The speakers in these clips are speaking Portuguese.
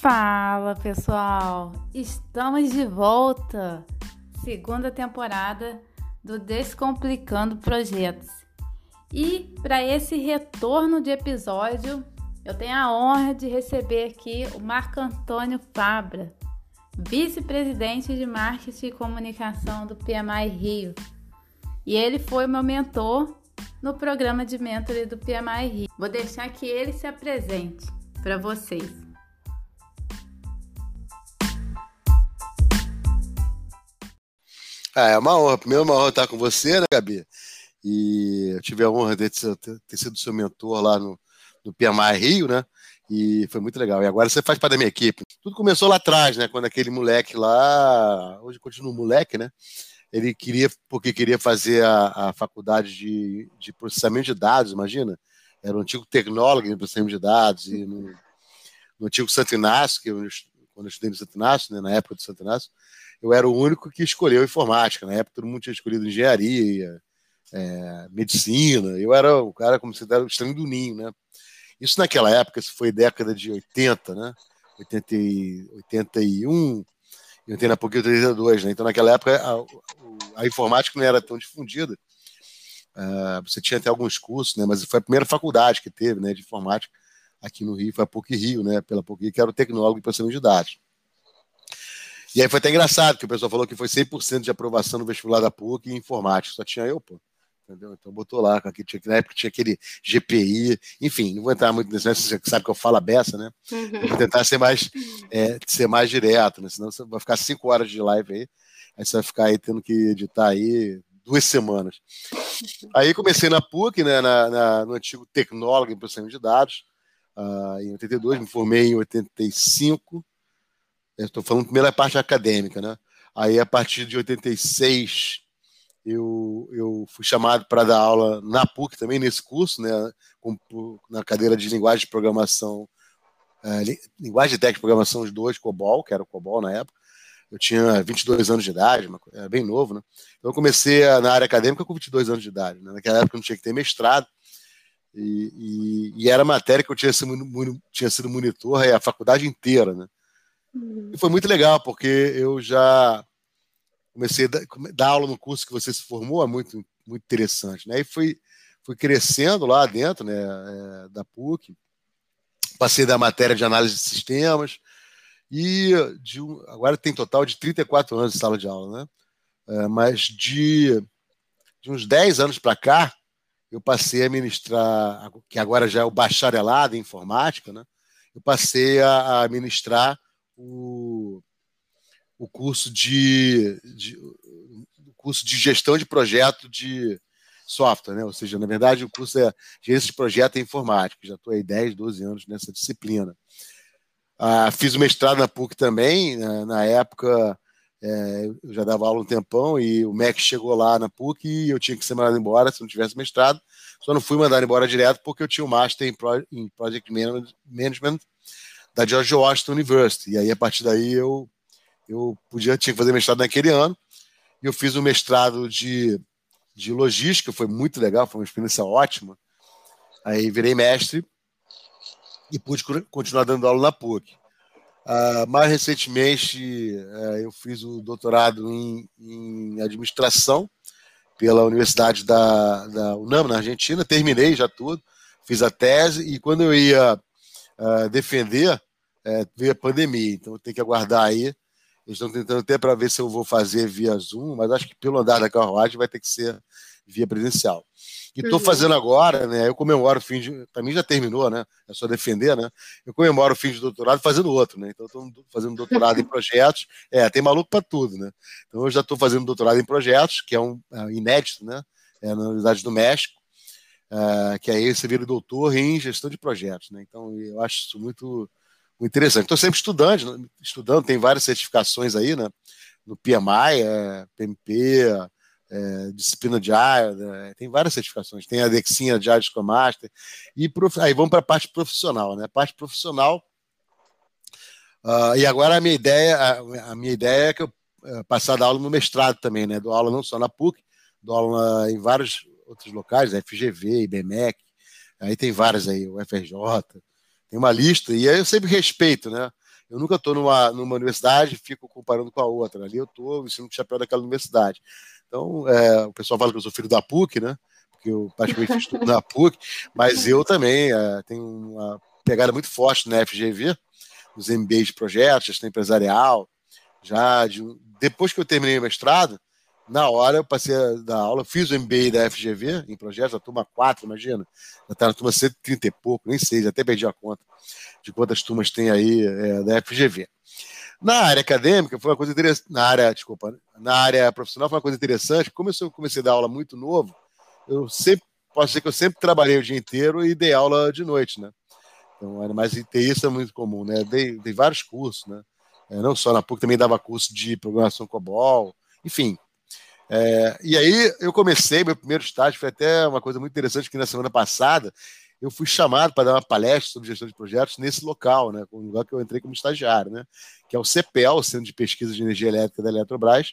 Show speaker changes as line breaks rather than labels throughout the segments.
Fala pessoal, estamos de volta, segunda temporada do Descomplicando Projetos. E para esse retorno de episódio, eu tenho a honra de receber aqui o Marco Antônio Fabra, vice-presidente de marketing e comunicação do PMI Rio. E ele foi meu mentor no programa de mentoring do PMI Rio. Vou deixar que ele se apresente para vocês.
Ah, é uma honra. Primeiro, uma honra estar com você, né, Gabi? E eu tive a honra de ter, sido seu mentor lá no, no PMI Rio, né? E foi muito legal. E agora você faz parte da minha equipe. Tudo começou lá atrás, né? Quando aquele moleque lá, hoje continua um moleque, né? Ele queria, porque queria fazer a, a faculdade de, de processamento de dados, imagina? Era um antigo tecnólogo em processamento de dados, e no, no antigo Santo Inácio, que eu, quando eu estudei no Santo Inácio, né, na época do Santo Inácio, eu era o único que escolheu informática. Na época todo mundo tinha escolhido engenharia, é, medicina. Eu era o cara como se era o estranho do ninho, né? Isso naquela época, isso foi década de 80, né? 80, 81, eu entrei na PUC em 82, né? Então naquela época a, a, informática não era tão difundida. Uh, você tinha até alguns cursos, né? Mas foi a primeira faculdade que teve, né, de informática aqui no Rio, foi a PUC Rio, né? Pela PUC, que era o tecnólogo em processamento de dados. E aí foi até engraçado, que o pessoal falou que foi 100% de aprovação no vestibular da PUC em informática. Só tinha eu, pô. Entendeu? Então botou lá, aqui, tinha, na época tinha aquele GPI, enfim, não vou entrar muito nesse, você sabe que eu falo a beça, né? Uhum. Vou tentar ser mais, é, ser mais direto, né? Senão você vai ficar cinco horas de live aí, aí você vai ficar aí tendo que editar aí duas semanas. Aí comecei na PUC, né, na, na no antigo tecnólogo em processamento de dados, uh, em 82, me formei em 85, estou falando primeiro a parte acadêmica, né? Aí a partir de 86 eu, eu fui chamado para dar aula na PUC também, nesse curso, né, na cadeira de linguagem de programação, é, linguagem de técnica de programação os dois, COBOL, que era o COBOL na época. Eu tinha 22 anos de idade, era bem novo, né? Então eu comecei na área acadêmica com 22 anos de idade. Né? Naquela época eu não tinha que ter mestrado. E, e, e era matéria que eu tinha sido, tinha sido monitor a faculdade inteira, né? Uhum. E foi muito legal, porque eu já comecei a dar aula no curso que você se formou, é muito, muito interessante. Né? E fui, fui crescendo lá dentro né, é, da PUC, passei da matéria de análise de sistemas, e de agora tem total de 34 anos de sala de aula, né? É, mas de, de uns 10 anos para cá, eu passei a ministrar, que agora já é o bacharelado em informática, né? Eu passei a, a ministrar o, o curso de, de o curso de gestão de projeto de software, né? Ou seja, na verdade, o curso é gerência de projeto em informática. Já estou aí 10, 12 anos nessa disciplina. Ah, fiz o mestrado na PUC também. Né? Na época, é, eu já dava aula um tempão e o MEC chegou lá na PUC e eu tinha que ser mandado embora se não tivesse mestrado. Só não fui mandado embora direto porque eu tinha o um Master em Project Management da George Washington University. E aí, a partir daí, eu eu podia tinha que fazer mestrado naquele ano e eu fiz um mestrado de, de logística, foi muito legal, foi uma experiência ótima. Aí virei mestre e pude continuar dando aula na PUC. Uh, mais recentemente, uh, eu fiz o doutorado em, em, administração pela Universidade da, da UNAM, na Argentina. Terminei já tudo, fiz a tese e quando eu ia uh, defender, eh, veio a pandemia. Então, tenho que aguardar aí eles estão tentando até para ver se eu vou fazer via Zoom, mas acho que pelo andar da carruagem vai ter que ser via presencial. E estou fazendo agora, né? Eu comemoro o fim de. Para mim já terminou, né? É só defender, né? Eu comemoro o fim de doutorado fazendo outro, né? Então estou fazendo doutorado em projetos. É, tem maluco para tudo, né? Então eu já estou fazendo doutorado em projetos, que é um é, inédito, né? É na Universidade do México, é, que aí você vira doutor em gestão de projetos, né? Então eu acho isso muito interessante. Estou sempre estudando, estudando, tem várias certificações aí, né? No PMI, é, PMP, é, disciplina de área, né? tem várias certificações. Tem a Dexinha de área Scrum Master. E prof... aí vamos para a parte profissional, né? Parte profissional. Uh, e agora a minha ideia, a, a minha ideia é que eu uh, passar a dar aula no mestrado também, né? Dou aula não só na PUC, dou aula em vários outros locais, FGV, IBMEC, aí tem várias aí, o FRJ, tem uma lista, e aí eu sempre respeito, né? eu nunca estou numa, numa universidade e fico comparando com a outra. Ali eu estou vestindo o chapéu daquela universidade. Então, é, o pessoal fala que eu sou filho da PUC, né? Porque eu praticamente fiz tudo na PUC, mas eu também é, tenho uma pegada muito forte na FGV, nos MBAs de projetos, gestão empresarial. Já de, depois que eu terminei o mestrado, na hora eu passei a dar aula, fiz o MBA da FGV em projetos, a turma 4, imagina. Já está na turma 130 e pouco, nem sei, já até perdi a conta de quantas turmas tem aí é, da FGV. Na área acadêmica foi uma coisa interessante, na área, desculpa, na área profissional foi uma coisa interessante, como eu comecei a dar aula muito novo, eu sempre, posso dizer que eu sempre trabalhei o dia inteiro e dei aula de noite, né? Então, era mais isso é muito comum, né? Dei, dei vários cursos, né? É, não só na PUC, também dava curso de programação COBOL, enfim, é, e aí eu comecei, meu primeiro estágio foi até uma coisa muito interessante que na semana passada eu fui chamado para dar uma palestra sobre gestão de projetos nesse local, né, o lugar que eu entrei como estagiário, né, que é o CPEL, o Centro de Pesquisa de Energia Elétrica da Eletrobras.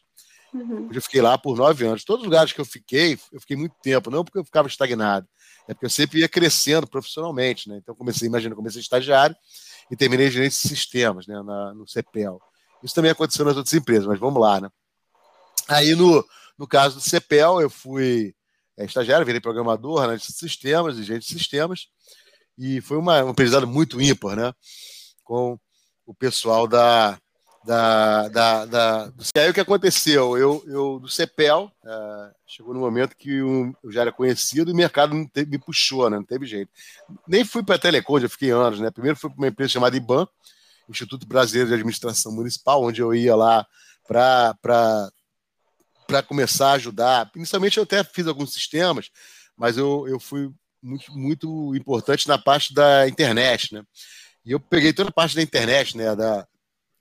Uhum. Eu fiquei lá por nove anos. Todos os lugares que eu fiquei, eu fiquei muito tempo, não porque eu ficava estagnado, é porque eu sempre ia crescendo profissionalmente, né. Então comecei, imagina, comecei estagiário e terminei gerente de sistemas, né, na, no CPEL. Isso também aconteceu nas outras empresas, mas vamos lá, né. Aí no no caso do CEPEL, eu fui é, estagiário, virei programador, analista de sistemas, agente de sistemas, e foi uma, um aprendizado muito ímpar, né? Com o pessoal da. da, da, da... E aí o que aconteceu? Eu, eu do CEPEL, uh, chegou no momento que eu, eu já era conhecido e o mercado teve, me puxou, né? Não teve jeito. Nem fui para a Telecom, já fiquei anos, né? Primeiro fui para uma empresa chamada IBAN, Instituto Brasileiro de Administração Municipal, onde eu ia lá para para começar a ajudar. Inicialmente eu até fiz alguns sistemas, mas eu, eu fui muito, muito importante na parte da internet, né? E eu peguei toda a parte da internet, né? Da,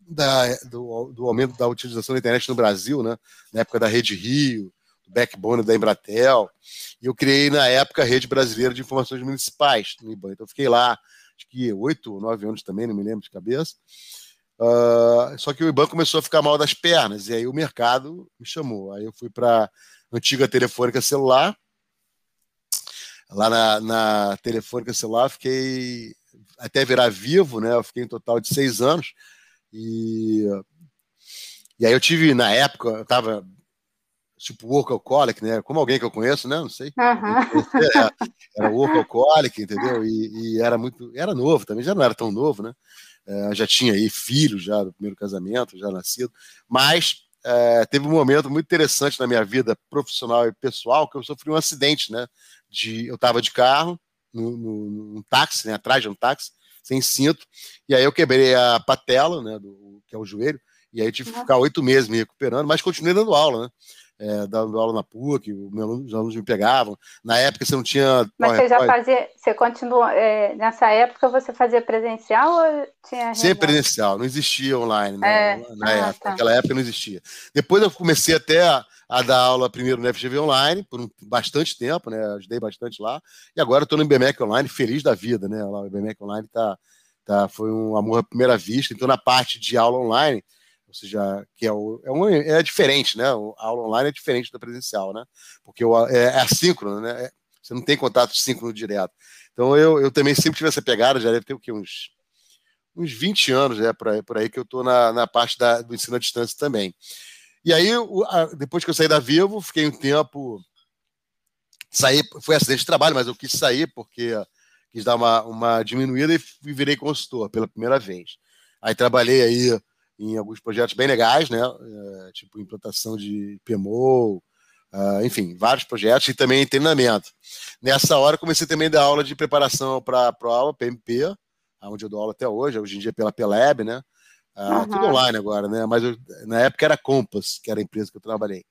da, do, do aumento da utilização da internet no Brasil, né? Na época da Rede Rio, do backbone da Embratel. E eu criei, na época, a Rede Brasileira de Informações Municipais no IBAN. Então eu fiquei lá, acho que oito ou nove anos também, não me lembro de cabeça. Uh, só que o IBAN começou a ficar mal das pernas, e aí o mercado me chamou. Aí eu fui para antiga telefônica celular. Lá na, na telefônica celular, fiquei até virar vivo, né? Eu fiquei em total de seis anos. E, e aí eu tive, na época, eu tava tipo workaholic, né? Como alguém que eu conheço, né? Não sei.
Uhum.
Era, era workaholic, entendeu? E, e, era muito, era novo também, já não era tão novo, né? É, já tinha aí filho já do primeiro casamento, já nascido, mas é, teve um momento muito interessante na minha vida profissional e pessoal que eu sofri um acidente, né? De, eu estava de carro, no, no, num táxi, né, atrás de um táxi, sem cinto, e aí eu quebrei a patela, né, do, que é o joelho, e aí tive que ficar oito meses me recuperando, mas continuei dando aula, né? É, dando aula na PUC, os alunos me pegavam. Na época você não tinha.
Mas você já fazia, você continuou, é, nessa época você fazia presencial ou tinha.
Sempre presencial, não existia online né, é. na ah, época, tá. naquela época não existia. Depois eu comecei até a, a dar aula primeiro no FGV Online, por um, bastante tempo, né? Ajudei bastante lá. E agora estou no IBMEC Online, feliz da vida, né? O IBMEC Online tá, tá, foi um amor à primeira vista. Então, na parte de aula online, ou seja, que é, o, é, um, é diferente, né? A aula online é diferente da presencial, né? Porque o, é, é assíncrono, né? É, você não tem contato síncrono direto. Então eu, eu também sempre tive essa pegada, já deve ter o quê? Uns, uns 20 anos né, por, aí, por aí que eu estou na, na parte da, do ensino à distância também. E aí, depois que eu saí da Vivo, fiquei um tempo. Saí, foi acidente de trabalho, mas eu quis sair porque quis dar uma, uma diminuída e virei consultor pela primeira vez. Aí trabalhei aí em alguns projetos bem legais, né? É, tipo implantação de PMO, uh, enfim, vários projetos e também treinamento. Nessa hora comecei também a dar aula de preparação para a prova, PMP, onde eu dou aula até hoje, hoje em dia pela Peleb, né? Uh, uhum. Tudo online agora, né? Mas eu, na época era Compass, que era a empresa que eu trabalhei.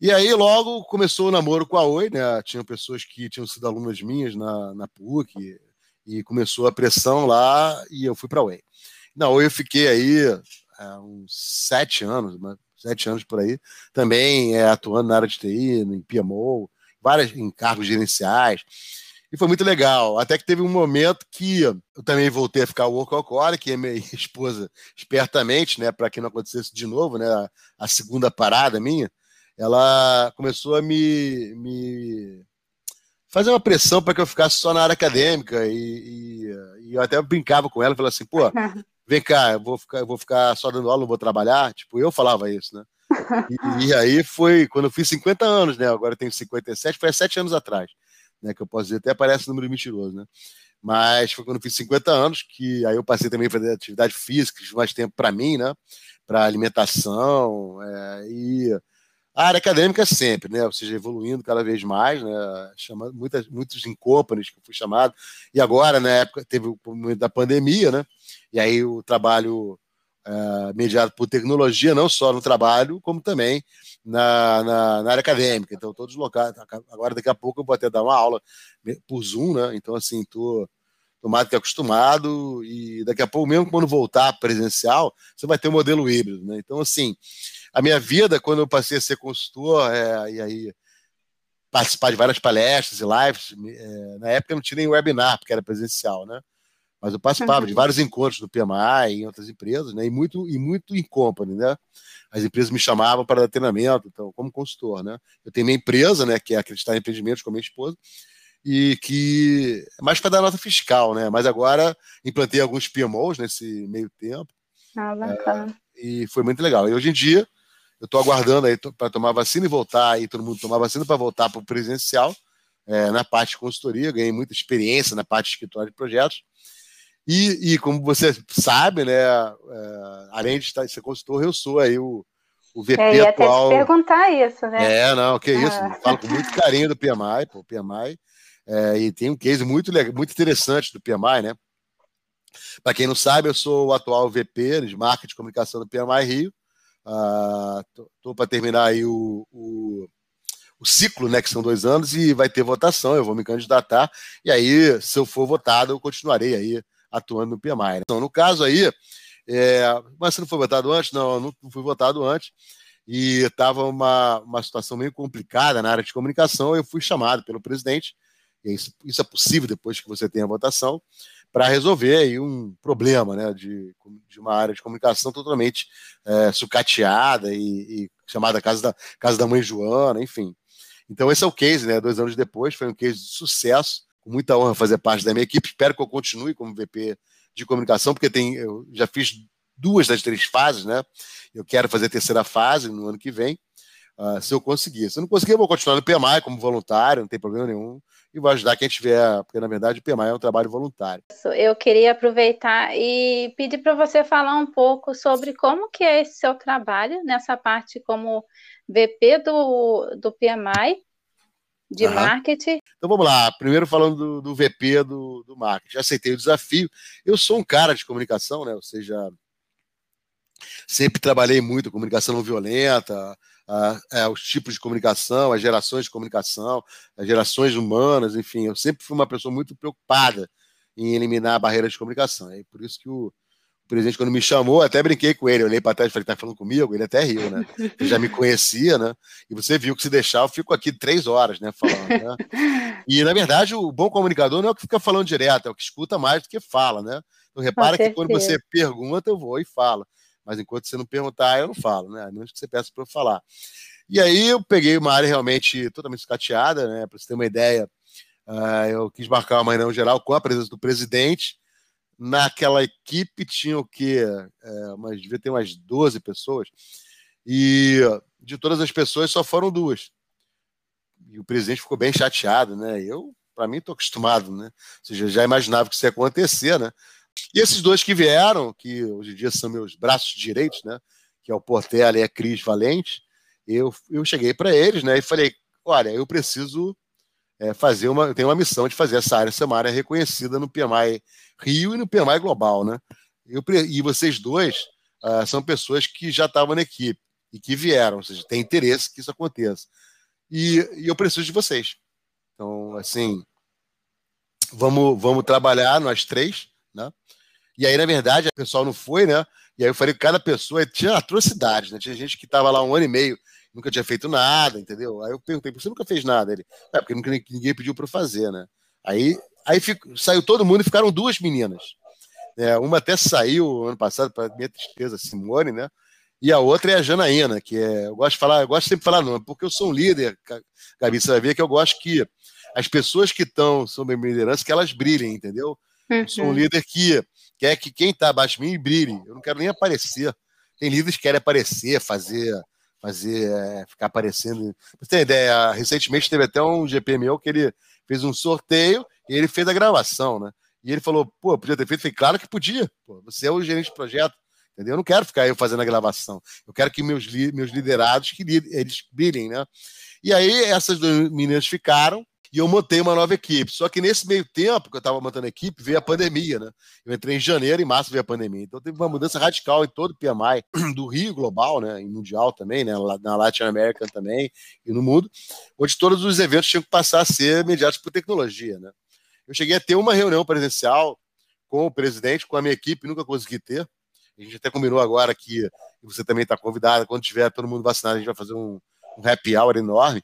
E aí logo começou o namoro com a Oi, né? Tinham pessoas que tinham sido alunas minhas na, na PUC e começou a pressão lá e eu fui para a Oi. Não, eu fiquei aí há uns sete anos, sete anos por aí, também é, atuando na área de TI, em PMO, várias, em cargos gerenciais. E foi muito legal. Até que teve um momento que eu também voltei a ficar workaholic, que minha esposa, espertamente, né, para que não acontecesse de novo, né, a, a segunda parada minha, ela começou a me, me fazer uma pressão para que eu ficasse só na área acadêmica. E, e, e, eu até brincava com ela, falava assim, pô, vem cá, eu vou ficar, eu vou ficar só dando aula, não vou trabalhar. Tipo, eu falava isso, né? E, e, aí foi quando eu fiz 50 anos, né? Agora eu tenho 57, foi há sete anos atrás, né? Que eu posso dizer, até parece número mentiroso, né? Mas foi quando eu fiz 50 anos que aí eu passei também a fazer atividade física, mais tempo para mim, né? Para alimentação é, e a área acadêmica sempre, né? Ou seja, evoluindo cada vez mais, né? Chamando muitas, muitos in companies que eu fui chamado. E agora, na época, teve o momento da pandemia, né? E aí o trabalho é, mediado por tecnologia, não só no trabalho, como também na, na, na, área acadêmica. Então, todos locais. Agora, daqui a pouco, eu vou até dar uma aula por Zoom, né? Então, assim, tô, tô mais do que acostumado. E daqui a pouco, mesmo quando voltar presencial, você vai ter um modelo híbrido, né? Então, assim, a minha vida, quando eu passei a ser consultor, é, e aí participar de várias palestras e lives, é, na época não tinha nem webinar, porque era presencial, né? Mas eu participava uhum. de vários encontros do PMI em outras empresas, né? E muito, e muito em company, né? As empresas me chamavam para dar treinamento, então, como consultor, né? Eu tenho minha empresa, né? Que é Acreditar em Empreendimentos com a minha esposa, e que é mais para dar nota fiscal, né? Mas agora implantei alguns PMOs nesse meio tempo.
Ah, bacana.
É, e foi muito legal. E hoje em dia, eu estou aguardando aí para tomar vacina e voltar, e todo mundo tomar vacina para voltar para o presencial, é, na parte de consultoria. Ganhei muita experiência na parte de escritório de projetos. E, e como você sabe, né, é, além de ser consultor, eu sou aí o, o VP
é, ia
atual.
Até te perguntar isso, né?
É, não, que isso. Ah. Falo com muito carinho do PMI, pô, PMI. É, e tem um case muito, muito interessante do PMI, né? Para quem não sabe, eu sou o atual VP de marketing e comunicação do PMI Rio. Estou uh, para terminar aí o, o, o, ciclo, né, que são dois anos, e vai ter votação, eu vou me candidatar, e aí, se eu for votado, eu continuarei aí atuando no PMI. Né? Então, no caso aí, é, mas você não foi votado antes? Não, não fui votado antes. E estava uma, uma situação meio complicada na área de comunicação. Eu fui chamado pelo presidente, isso, isso é possível depois que você tenha a votação, para resolver aí um problema né, de, de uma área de comunicação totalmente é, sucateada e, e, chamada Casa da, Casa da Mãe Joana, enfim. Então, esse é o case, né? Dois anos depois, foi um case de sucesso com muita honra fazer parte da minha equipe. Espero que eu continue como VP de comunicação, porque tem, eu já fiz duas das três fases, né? Eu quero fazer a terceira fase no ano que vem, uh, se eu conseguir. Se eu não conseguir, eu vou continuar no PMI como voluntário, não tem problema nenhum, e vou ajudar quem tiver, porque na verdade o PMI é um trabalho voluntário.
Eu queria aproveitar e pedir para você falar um pouco sobre como que é esse seu trabalho nessa parte como VP do, do PMI de uhum. marketing.
Então vamos lá, primeiro falando do, do VP do, do marketing. Já aceitei o desafio. Eu sou um cara de comunicação, né? Ou seja, sempre trabalhei muito comunicação não violenta, é, os tipos de comunicação, as gerações de comunicação, as gerações humanas, enfim, eu sempre fui uma pessoa muito preocupada em eliminar barreiras de comunicação. É por isso que o, o presidente, quando me chamou, até brinquei com ele, olhei para trás e falei, tá falando comigo? Ele até riu, né? Ele já me conhecia, né? E você viu que se deixar, eu fico aqui três horas, né? Falando, né? E, na verdade, o bom comunicador não é o que fica falando direto, é o que escuta mais do que fala, né? Então, repara que quando você pergunta, eu vou e falo. Mas enquanto você não perguntar, eu não falo, né? A menos que você peça para eu falar. E aí eu peguei uma área realmente totalmente escateada, né? Para você ter uma ideia, uh, eu quis marcar uma reunião geral com a presença do presidente, naquela equipe tinha o quê? É, mas devia ter umas 12 pessoas. E de todas as pessoas só foram duas. E o presidente ficou bem chateado, né? Eu, para mim, estou acostumado, né? Ou seja, já imaginava que isso ia acontecer, né? E esses dois que vieram, que hoje em dia são meus braços direitos, né? Que é o Portela e a Cris Valente, eu, eu cheguei para eles, né? E falei: olha, eu preciso é, fazer uma. Tenho uma missão de fazer essa área ser uma área reconhecida no PMI Rio e no PMI Global, né? Eu, e vocês dois uh, são pessoas que já estavam na equipe e que vieram, ou seja, tem interesse que isso aconteça. E, e, eu preciso de vocês. Então, assim, vamos, vamos trabalhar nós três, né? E aí, na verdade, o pessoal não foi, né? E aí eu falei que cada pessoa tinha atrocidades, né? Tinha gente que estava lá um ano e meio, nunca tinha feito nada, entendeu? Aí eu perguntei, por que você nunca fez nada? Ele, é, porque nunca, ninguém pediu para fazer, né? Aí Aí fico, saiu todo mundo e ficaram duas meninas. É, uma até saiu ano passado, para minha tristeza, Simone, né? E a outra é a Janaína, que é. Eu gosto de falar, eu gosto sempre de falar nome, porque eu sou um líder, Gabi, você vai ver que eu gosto que as pessoas que estão sob a minha liderança, que elas brilhem, entendeu? Uhum. Eu sou um uhum. líder que quer que quem está abaixo de mim brilhe. Eu não quero nem aparecer. Tem líderes que querem aparecer, fazer, fazer, é, ficar aparecendo. Você tem ideia? Recentemente teve até um GP meu que ele fez um sorteio e ele fez a gravação, né? E ele falou, pô, podia ter feito? Falei, claro que podia. Pô, você é o gerente de projeto. Entendeu? Eu não quero ficar eu fazendo a gravação. Eu quero que meus, meus liderados que eles brilhem, né? E aí essas duas meninas ficaram e eu montei uma nova equipe. Só que nesse meio tempo que eu estava montando a equipe, veio a pandemia, né? Eu entrei em janeiro e março veio a pandemia. Então teve uma mudança radical em todo o PMI, do Rio global, né? E mundial também, né? Na Latin America também e no mundo, onde todos os eventos tinham que passar a ser mediados por tecnologia, né? Eu cheguei a ter uma reunião presencial com o presidente, com a minha equipe, nunca consegui ter. A gente até combinou agora que você também está convidada. Quando tiver todo mundo vacinado, a gente vai fazer um, um happy hour enorme.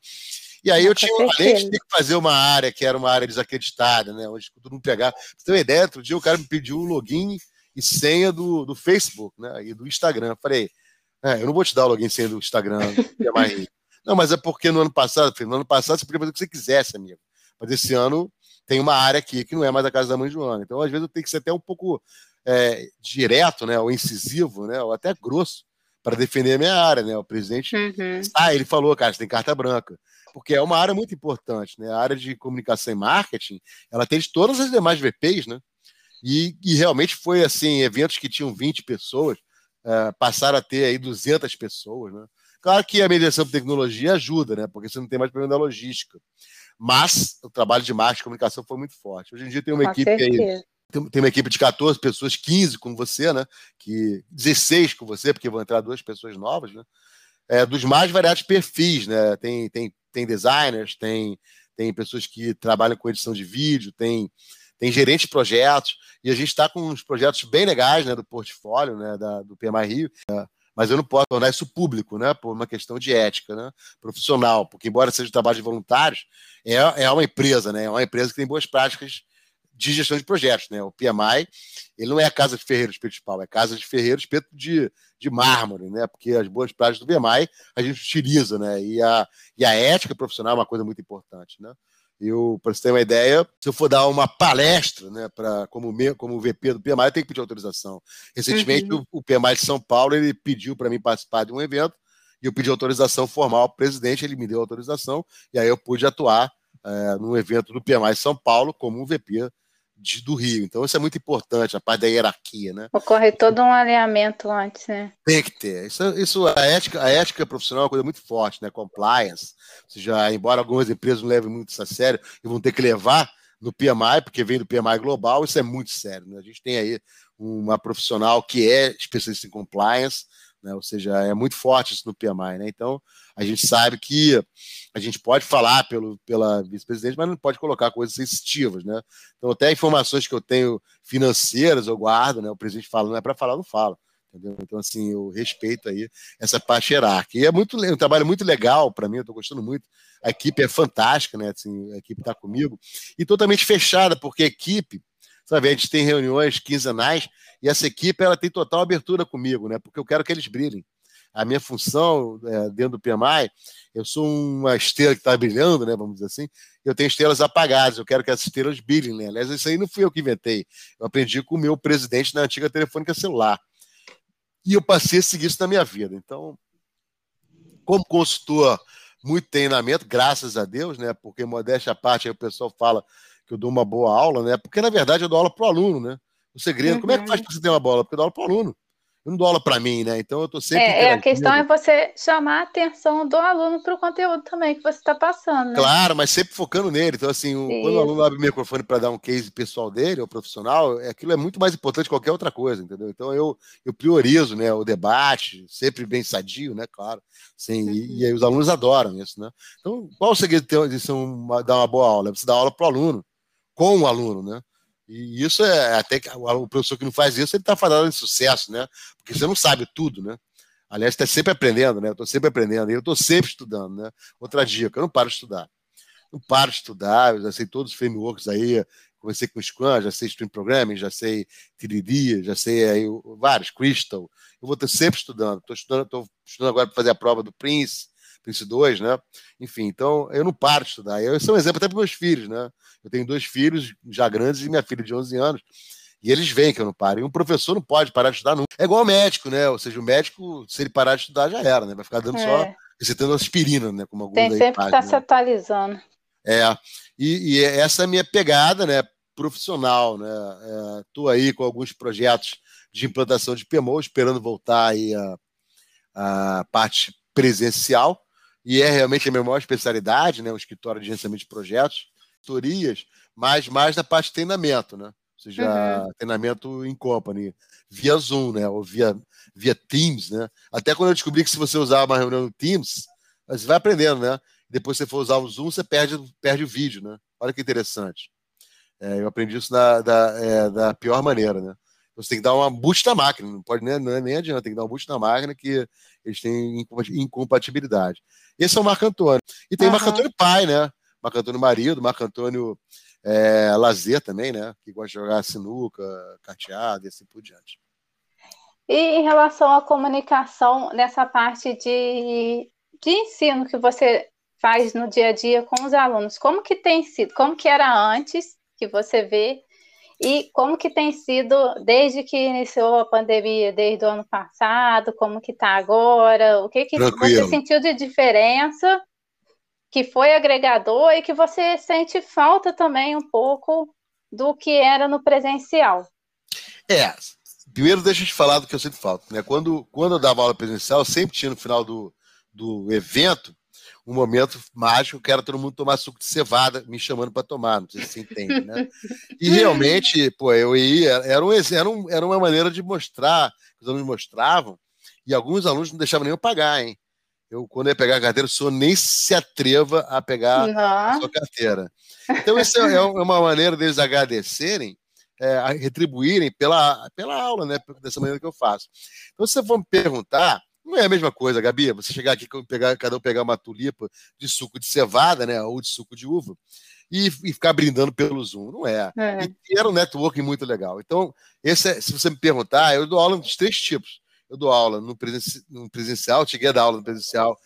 E aí eu tinha, além de ter que fazer uma área que era uma área desacreditada, né? Onde todo mundo pegar. Você tem uma ideia, outro dia o cara me pediu o login e senha do, do Facebook, né? E do Instagram. Eu falei, é, eu não vou te dar o login e senha do Instagram, é mais Não, mas é porque no ano passado, no ano passado você podia fazer o que você quisesse, amigo. Mas esse ano tem uma área aqui que não é mais a casa da mãe Joana. Então, às vezes, eu tenho que ser até um pouco é, direto, né? Ou incisivo, né? Ou até grosso para defender a minha área, né? O presidente, uhum. ah, ele falou, cara, você tem carta branca porque é uma área muito importante, né? A área de comunicação e marketing, ela tem de todas as demais VPs, né? E, e realmente foi assim, eventos que tinham 20 pessoas, uh, passaram a ter aí 200 pessoas, né? Claro que a mediação por tecnologia ajuda, né? Porque você não tem mais problema da logística. Mas o trabalho de marketing e comunicação foi muito forte. Hoje em dia tem uma Com equipe certeza. aí tem uma equipe de 14 pessoas, 15 com você, né? Que 16 com você, porque vão entrar duas pessoas novas, né? É, dos mais variados perfis, né? Tem, tem tem designers, tem, tem pessoas que trabalham com edição de vídeo, tem, tem gerente de projetos, e a gente está com uns projetos bem legais né, do portfólio né, da, do PMI Rio, né, mas eu não posso tornar isso público, né, por uma questão de ética né, profissional, porque embora seja um trabalho de voluntários, é, é uma empresa, né, é uma empresa que tem boas práticas de gestão de projetos, né? O PMI, ele não é a casa de ferreiro espeto de pau, é casa de ferreiro espeto de, de mármore, né? Porque as boas práticas do PMI a gente utiliza, né? E a, e a ética profissional é uma coisa muito importante, né? Eu, para você ter uma ideia, se eu for dar uma palestra, né, para como, como VP do PMI, eu tenho que pedir autorização. Recentemente, uhum. o, o PMI de São Paulo ele pediu para mim participar de um evento e eu pedi autorização formal ao presidente, ele me deu autorização e aí eu pude atuar é, num evento do PMI São Paulo como um VP de, do Rio. Então isso é muito importante, a parte da hierarquia, né?
Ocorre todo um alinhamento antes, né?
Tem que ter. Isso, isso a, ética, a ética profissional é uma coisa muito forte, né? Compliance. Ou seja, embora algumas empresas não levem muito isso a sério e vão ter que levar no PMI, porque vem do PMI global, isso é muito sério. Né? A gente tem aí uma profissional que é especialista em compliance, né? Ou seja, é muito forte isso no PMI, né? Então, a gente sabe que a gente pode falar pelo, pela vice-presidente, mas não pode colocar coisas sensitivas, né? Então, até informações que eu tenho financeiras eu guardo, né? O presidente fala, não é para falar, não fala. Entendeu? Então, assim, eu respeito aí essa parte hierárquica. E é muito, um trabalho muito legal para mim, eu estou gostando muito. A equipe é fantástica, né? Assim, a equipe está comigo. E totalmente fechada, porque a equipe, sabe, a gente tem reuniões quinzenais e essa equipe ela tem total abertura comigo, né? Porque eu quero que eles brilhem. A minha função é, dentro do PMI, eu sou uma estrela que está brilhando, né? Vamos dizer assim. Eu tenho estrelas apagadas, eu quero que essas estrelas brilhem, né? Aliás, isso aí não fui eu que inventei. Eu aprendi com o meu presidente na antiga telefônica celular. E eu passei a seguir isso na minha vida. Então, como consultor, muito treinamento, graças a Deus, né? Porque modéstia à parte, aí o pessoal fala que eu dou uma boa aula, né? Porque na verdade eu dou aula para o aluno, né? O segredo. Uhum. Como é que faz uhum. para você ter uma bola? Porque eu dou aula para o aluno. Eu não dou aula para mim, né? Então eu estou sempre.
É, é, a questão é você chamar a atenção do aluno para o conteúdo também que você está passando. Né?
Claro, mas sempre focando nele. Então, assim, o, quando o aluno abre o microfone para dar um case pessoal dele, ou profissional, é, aquilo é muito mais importante que qualquer outra coisa, entendeu? Então eu, eu priorizo né, o debate, sempre bem sadio, né? Claro. Sim, uhum. e, e, aí os alunos adoram isso, né? Então, qual o segredo de, uma, dar uma boa aula? É você dar aula para o aluno, com o aluno, né? E isso é até que o professor que não faz isso, ele está fazendo de sucesso, né? Porque você não sabe tudo, né? Aliás, está sempre aprendendo, né? Eu estou sempre aprendendo, eu estou sempre estudando, né? Outra dica, eu não paro de estudar. Não paro de estudar, eu já sei todos os frameworks aí, comecei com Scrum, já sei Stream Programming, já sei TDD, já sei aí vários, Crystal. Eu vou estar sempre estudando. Estou estudando, estou estudando agora para fazer a prova do Prince, Prince 2, né? Enfim, então eu não paro de estudar. Eu sou um exemplo até para meus filhos, né? Eu tenho dois filhos já grandes e minha filha de 11 anos. E eles veem que eu não paro. E um professor não pode parar de estudar nunca. É igual ao médico, né? Ou seja, o médico, se ele parar de estudar, já era, né? Vai ficar dando é. só receitando aspirina, né? Como alguns
Tem sempre que estar tá né? se atualizando.
É, e, e, essa é a minha pegada, né? Profissional, né? Estou é, aí com alguns projetos de implantação de PMO, esperando voltar aí a, a parte presencial, e é realmente a minha maior especialidade, né? O escritório de gerenciamento de projetos, tutorias, mas mais na parte de treinamento, né? Ou seja, uhum. treinamento em company, via Zoom, né? Ou via, via Teams, né? Até quando eu descobri que se você usar uma reunião no Teams, você vai aprendendo, né? Depois você for usar o Zoom, você perde, perde o vídeo, né? Olha que interessante. É, eu aprendi isso da, da, é, da pior maneira, né? Você tem que dar uma boost na máquina, não pode nem, é nem adianta, tem que dar um boost na máquina que eles têm incompatibilidade. Esse é o Marco Antônio. E tem uhum. Marco Antônio pai, né? Marco Antônio marido, Marco Antônio é, lazer também, né? Que gosta de jogar sinuca, carteado e assim por diante.
E em relação à comunicação nessa parte de, de ensino que você faz no dia a dia com os alunos, como que tem sido? Como que era antes que você vê e como que tem sido desde que iniciou a pandemia, desde o ano passado, como que está agora? O que, que você sentiu de diferença que foi agregador e que você sente falta também um pouco do que era no presencial.
É, primeiro deixa eu te falar do que eu sinto falta. Né? Quando, quando eu dava aula presencial, eu sempre tinha no final do, do evento um momento mágico que era todo mundo tomar suco de cevada, me chamando para tomar, não sei se você entende, né? E realmente, pô, eu ia, era, um, era, um, era uma maneira de mostrar, os alunos mostravam, e alguns alunos não deixavam nem eu pagar, hein? eu, quando ia pegar a carteira, o senhor nem se atreva a pegar uhum. a sua carteira. Então, isso é, é, uma maneira deles agradecerem, é, retribuírem pela, pela aula, né? Dessa maneira que eu faço. Então, se você for me perguntar, não é a mesma coisa, Gabi, você chegar aqui pegar, cada um pegar uma tulipa de suco de cevada, né? Ou de suco de uva, e, e ficar brindando pelo Zoom. Não é. é. E, era um networking muito legal. Então, esse é, se você me perguntar, eu dou aula dos três tipos eu dou aula no, no presencial, cheguei a dar aula no presencial,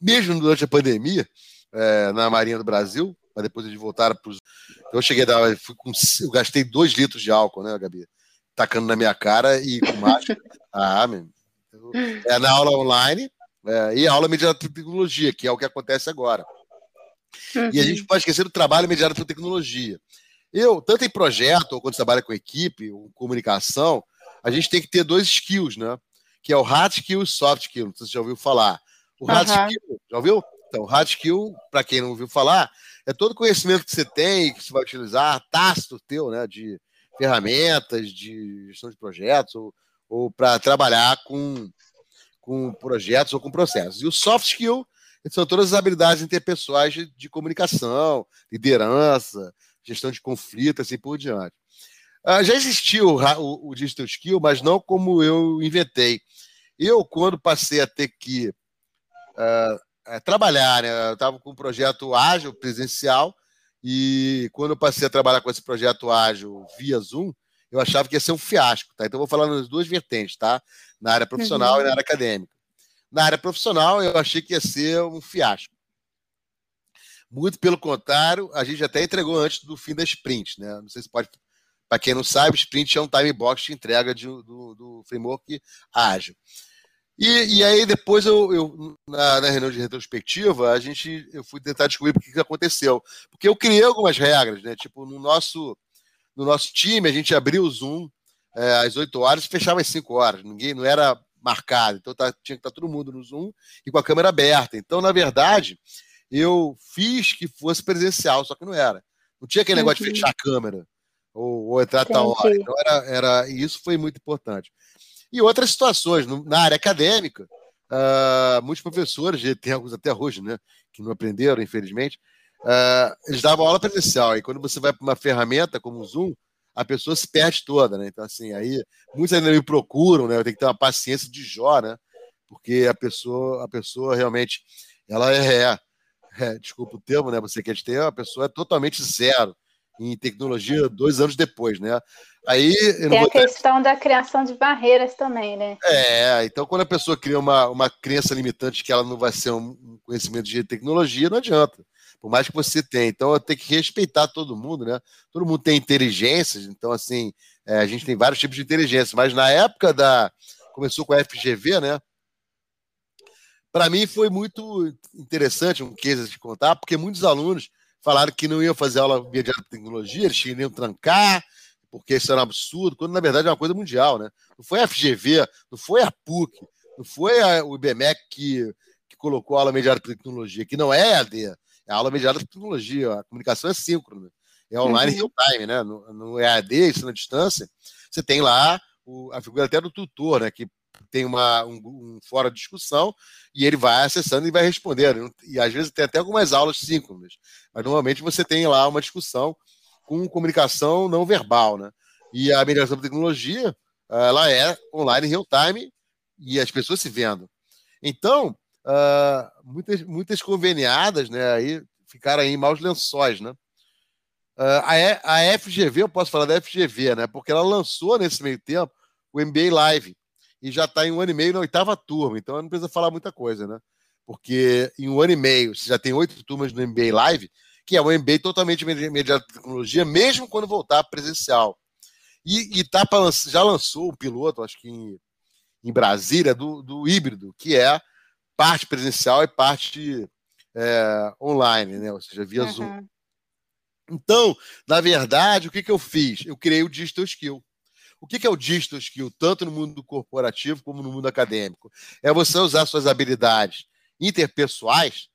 mesmo durante a pandemia, é, na Marinha do Brasil, mas depois eles voltaram para os. Então eu cheguei a dar, fui com, eu gastei dois litros de álcool, né, Gabi? Tacando na minha cara e com máscara. ah, meu. É na aula online é, e a aula mediada por tecnologia, que é o que acontece agora. Uhum. E a gente pode esquecer do trabalho mediado por tecnologia. Eu, tanto em projeto, ou quando trabalha com equipe, ou comunicação, a gente tem que ter dois skills, né? Que é o hard skill e o soft skill. Não sei se você já ouviu falar. O hard uhum. skill, já ouviu? Então, hard skill, para quem não ouviu falar, é todo conhecimento que você tem, que você vai utilizar, tácito teu, né? De ferramentas, de gestão de projetos, ou, ou para trabalhar com, com projetos ou com processos. E o soft skill são todas as habilidades interpessoais de, de comunicação, liderança, gestão de conflitos, assim por diante. Uh, já existiu o, o, Digital Skill, mas não como eu inventei. Eu, quando passei a ter que uh, trabalhar, né, eu estava com um projeto ágil presencial, e quando eu passei a trabalhar com esse projeto ágil via Zoom, eu achava que ia ser um fiasco, tá? Então vou falar nas duas vertentes, tá? Na área profissional uhum. e na área acadêmica. Na área profissional, eu achei que ia ser um fiasco. Muito pelo contrário, a gente até entregou antes do fim da sprint, né? Não sei se pode para quem não sabe, sprint é um time box de entrega de, do, do framework ágil. E, e aí depois eu, eu na, na, reunião de retrospectiva, a gente eu fui tentar descobrir o que aconteceu. Porque eu criei algumas regras, né? Tipo, no nosso, no nosso time, a gente abriu o Zoom é, às 8 horas e fechava às 5 horas. Ninguém não era marcado. Então tá, tinha que estar tá todo mundo no Zoom e com a câmera aberta. Então, na verdade, eu fiz que fosse presencial, só que não era. Não tinha aquele negócio de fechar a câmera ou, ou entrar tal hora. Então, era, era, e isso foi muito importante. E outras situações, na área acadêmica, uh, muitos professores, tem alguns até hoje, né, que não aprenderam, infelizmente, uh, eles davam aula presencial, e quando você vai para uma ferramenta como o Zoom, a pessoa se perde toda, né? Então, assim, aí muitos ainda me procuram, né? Eu tenho que ter uma paciência de Jó, né? Porque a pessoa, a pessoa realmente, ela é, é, é desculpa o termo, né? Você quer ter, a pessoa é totalmente zero em tecnologia dois anos depois, né? Aí
tem a questão ter... da criação de barreiras também, né?
É, então quando a pessoa cria uma, uma crença limitante que ela não vai ser um conhecimento de tecnologia, não adianta. Por mais que você tenha. Então eu tenho que respeitar todo mundo, né? Todo mundo tem inteligências, então assim, é, a gente tem vários tipos de inteligência, mas na época da. Começou com a FGV, né? Para mim foi muito interessante um case de contar, porque muitos alunos falaram que não iam fazer aula de tecnologia, eles queriam trancar, porque isso era um absurdo, quando na verdade é uma coisa mundial, né? Não foi a FGV, não foi a PUC, não foi a, o IBMEC que, colocou aula mediada por tecnologia, que não é AD, é a aula mediada por tecnologia, a comunicação é síncrona, é online uhum. real time, né? No, no EAD, isso na distância, você tem lá o, a figura até do tutor, né? Que tem uma, um, um fora de discussão e ele vai acessando e vai respondendo. E às vezes tem até algumas aulas síncronas, mas normalmente você tem lá uma discussão com comunicação não verbal, né? E a migração da tecnologia, ela é online real time e as pessoas se vendo. Então, uh, muitas, muitas conveniadas, né? Aí ficaram aí em maus lençóis, né? Uh, a, a FGV, eu posso falar da FGV, né? Porque ela lançou nesse meio tempo o MBA Live e já está em um ano e meio na oitava turma, então não precisa falar muita coisa, né? Porque em um ano e meio você já tem oito turmas no MBA Live, que é um MBA totalmente mediado tecnologia, mesmo quando voltar presencial. E, e tá pra, já lançou um piloto, acho que em, em Brasília, do, do híbrido, que é parte presencial e parte é, online, né? Ou seja, via uhum. Zoom. Então, na verdade, o que, que eu fiz? Eu criei o Digital Skill. O que, que é o Digital Skill, tanto no mundo corporativo como no mundo acadêmico? É você usar suas habilidades interpessoais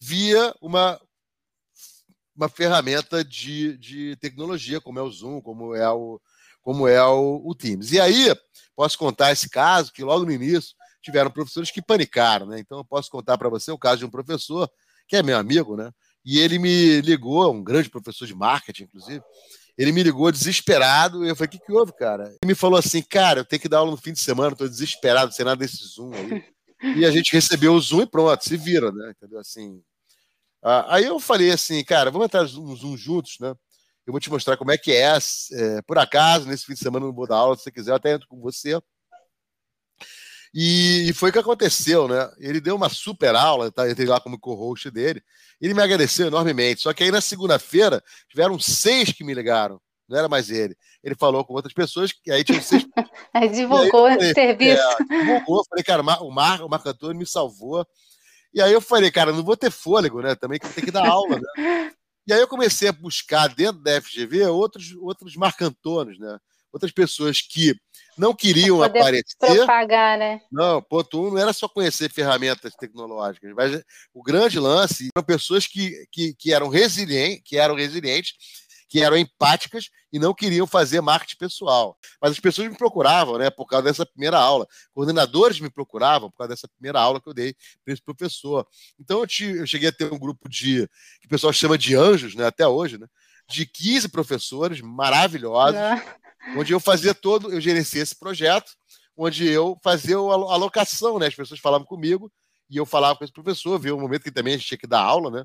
via uma uma ferramenta de, de tecnologia, como é o Zoom, como é o, como é o, o Teams. E aí, posso contar esse caso, que logo no início tiveram professores que panicaram, né? Então, eu posso contar para você o caso de um professor, que é meu amigo, né? E ele me ligou, um grande professor de marketing, inclusive, ele me ligou desesperado, e eu falei, o que, que houve, cara? Ele me falou assim, cara, eu tenho que dar aula no fim de semana, estou desesperado, sem nada desse Zoom aí. E a gente recebeu o Zoom e pronto, se vira, né? Entendeu? Assim, aí eu falei assim, cara, vamos entrar no Zoom juntos, né? Eu vou te mostrar como é que é. é. Por acaso, nesse fim de semana eu não vou dar aula, se você quiser, eu até entro com você. E, e foi o que aconteceu, né? Ele deu uma super aula, tá? eu entrei lá como co-host dele. Ele me agradeceu enormemente. Só que aí na segunda-feira tiveram seis que me ligaram. Não era mais ele. Ele falou com outras pessoas, que aí tinha seis.
aí divulgou o serviço.
É, divulgou. Falei, cara, o Mar, o Marco Antônio me salvou. E aí eu falei, cara, não vou ter fôlego, né? Também que tem que dar aula, né? E aí eu comecei a buscar dentro da FGV outros, outros marcantones, né? Outras pessoas que não queriam aparecer.
Propagar, né?
Não, ponto um, não era só conhecer ferramentas tecnológicas, mas o grande lance eram pessoas que, que, que eram resilientes, que eram resilientes que eram empáticas e não queriam fazer marketing pessoal. Mas as pessoas me procuravam, né, por causa dessa primeira aula. Coordenadores me procuravam por causa dessa primeira aula que eu dei para esse professor. Então eu, te, eu, cheguei a ter um grupo de que o pessoal chama de anjos, né, até hoje, né, de 15 professores maravilhosos, é. onde eu fazia todo, eu gerenciei esse projeto, onde eu fazia a alocação, né, as pessoas falavam comigo e eu falava com esse professor, viu um momento que também a gente tinha que dar aula, né?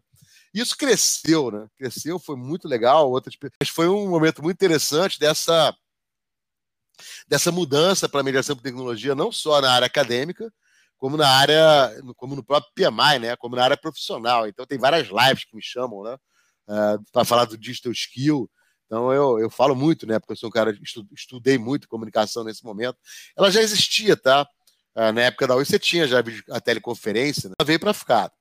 Isso cresceu, né? Cresceu, foi muito legal. Outras, mas foi um momento muito interessante dessa, dessa mudança para a mediação por tecnologia, não só na área acadêmica, como na área, como no próprio PMI, né? Como na área profissional. Então tem várias lives que me chamam, né? Ah, para falar do digital skill. Então eu, eu falo muito, né? Porque eu sou um cara estudei muito comunicação nesse momento. Ela já existia, tá? Uh, na época da UI você tinha já a teleconferência, né? ela veio para ficar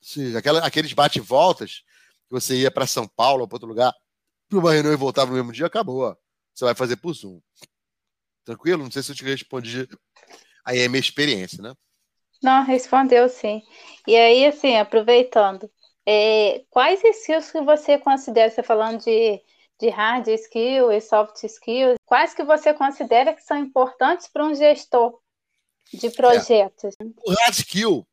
seja, aquela, aqueles bate-voltas que você ia para São Paulo ou para outro lugar, para uma reunião e voltava no mesmo dia, acabou. Você vai fazer por Zoom. Tranquilo? Não sei se eu te respondi. Aí é minha experiência, né?
Não, respondeu sim. E aí, assim, aproveitando, é, quais skills que você considera, você falando de, de hard skill e soft skills, quais que você considera que são importantes para um gestor de projetos? É.
O hard skill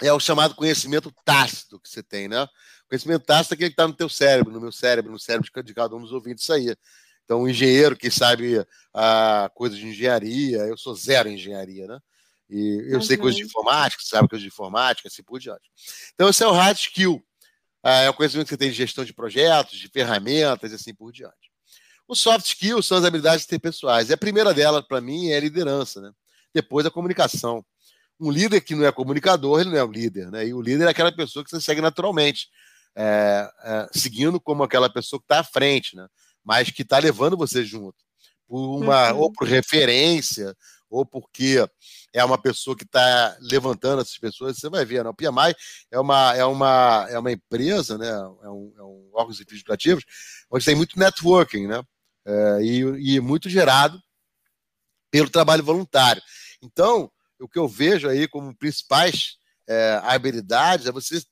é o chamado conhecimento tácito que você tem, né? O conhecimento tácito é aquele que está no teu cérebro, no meu cérebro, no cérebro de cada um dos ouvintes aí. Então, o engenheiro que sabe a ah, coisa de engenharia, eu sou zero em engenharia, né? E eu uhum. sei coisas de informática, sabe coisas de informática, assim por diante. Então, esse é o hard skill. é o conhecimento que você tem de gestão de projetos, de ferramentas e assim por diante. Os soft skills são as habilidades interpessoais. E a primeira delas, para mim, é a liderança. Né? Depois, a comunicação. Um líder que não é comunicador, ele não é um líder. Né? E o líder é aquela pessoa que você segue naturalmente, é, é, seguindo como aquela pessoa que está à frente, né? mas que está levando você junto. Por uma, uhum. Ou por referência, ou porque é uma pessoa que está levantando essas pessoas, você vai ver, né? o PMI é uma, é uma, é uma empresa, né? é, um, é um órgão de legislativos, onde tem muito networking, né? É, e, e muito gerado pelo trabalho voluntário. Então, o que eu vejo aí como principais é, habilidades é você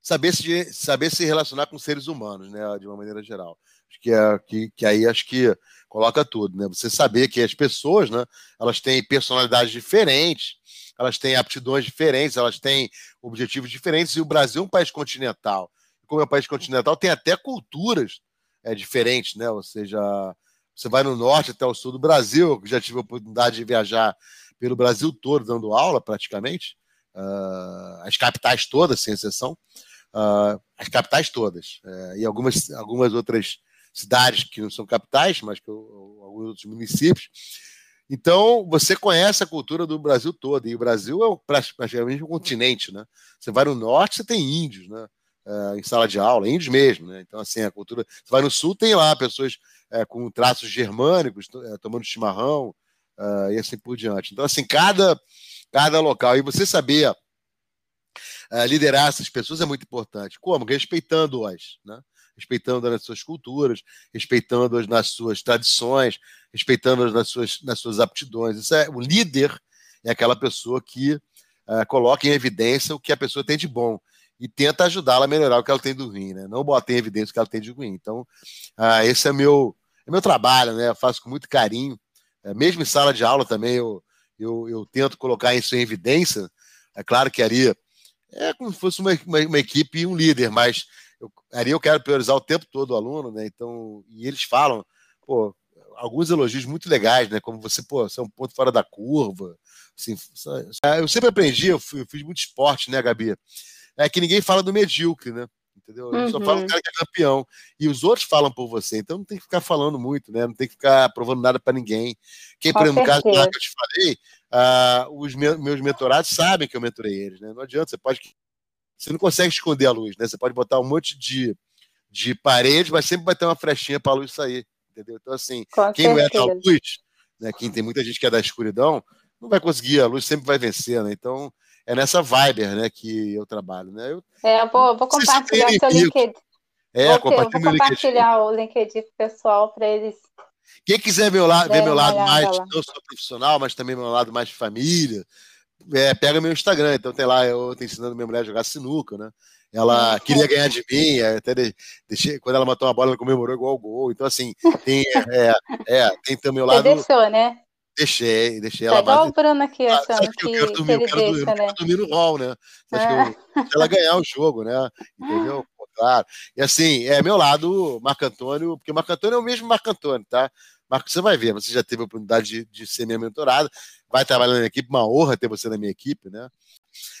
saber se, saber se relacionar com seres humanos, né, de uma maneira geral. Que, é, que, que aí acho que coloca tudo, né? Você saber que as pessoas, né, elas têm personalidades diferentes, elas têm aptidões diferentes, elas têm objetivos diferentes, e o Brasil é um país continental. Como é um país continental, tem até culturas é, diferentes, né? Ou seja, você vai no norte até o sul do Brasil, eu já tive a oportunidade de viajar pelo Brasil todo, dando aula praticamente, uh, as capitais todas, sem exceção, uh, as capitais todas, uh, e algumas, algumas outras cidades que não são capitais, mas que alguns outros municípios. Então, você conhece a cultura do Brasil todo, e o Brasil é praticamente um continente, né? Você vai no norte, você tem índios, né? É, em sala de aula, índios mesmo, né? Então, assim, a cultura. Você vai no sul, tem lá pessoas é, com traços germânicos, é, tomando chimarrão, é, e assim por diante. Então, assim, cada, cada local. E você saber é, liderar essas pessoas é muito importante. Como? Respeitando-as, né? Respeitando-as nas suas culturas, respeitando-as nas suas tradições, respeitando-as nas suas, nas suas aptidões. Isso é, o líder é aquela pessoa que uh, coloca em evidência o que a pessoa tem de bom e tenta ajudá-la a melhorar o que ela tem do ruim, né? Não bota em evidência o que ela tem de ruim. Então, uh, esse é meu, é meu trabalho, né? Eu faço com muito carinho. Uh, mesmo em sala de aula também eu, eu, eu tento colocar isso em evidência. É claro que ali é como se fosse uma, uma, uma equipe e um líder, mas eu, ali eu quero priorizar o tempo todo o aluno, né? Então, e eles falam, pô, alguns elogios muito legais, né? Como você, pô, você é um ponto fora da curva. Assim, eu sempre aprendi, eu, fui, eu fiz muito esporte, né, Gabi? É que ninguém fala do medíocre, né? Entendeu? Uhum. Só fala o cara que é campeão. E os outros falam por você. Então não tem que ficar falando muito, né? Não tem que ficar provando nada para ninguém. Quem, por exemplo, no caso lá que eu te falei, uh, os meus mentorados sabem que eu mentorei eles, né? Não adianta, você pode você não consegue esconder a luz, né? Você pode botar um monte de, de parede, mas sempre vai ter uma frechinha para a luz sair, entendeu? Então, assim, Com quem certeza. não é da luz, né? Quem tem muita gente que é da escuridão, não vai conseguir, a luz sempre vai vencer, né? Então, é nessa vibe, né, que eu trabalho, né? Eu,
é, eu vou, vou compartilhar seu LinkedIn. É, vou, compartilha vou compartilhar o LinkedIn pessoal para eles.
Quem quiser ver, ver meu lado mais, não só profissional, mas também meu lado mais de família, é, pega meu Instagram, então tem lá, eu tô ensinando minha mulher a jogar sinuca, né? Ela uhum. queria ganhar de mim, até deixei, quando ela matou uma bola, ela comemorou igual o gol. Então, assim, tem, é, é, tem também o lado.
Você deixou, né?
Deixei, deixei
tá
ela.
Igual o Bruno aqui, ah, que, que, eu quero dormir, eu quero,
deixa,
né?
dormir no hall, né? Acho é. que eu, ela ganhar o jogo, né? Entendeu? claro. E assim, é meu lado, Marco Antônio, porque Marco Antônio é o mesmo Marco Antônio, tá? Marco, você vai ver, você já teve a oportunidade de, de ser minha mentorada, vai trabalhar na minha equipe, uma honra ter você na minha equipe, né?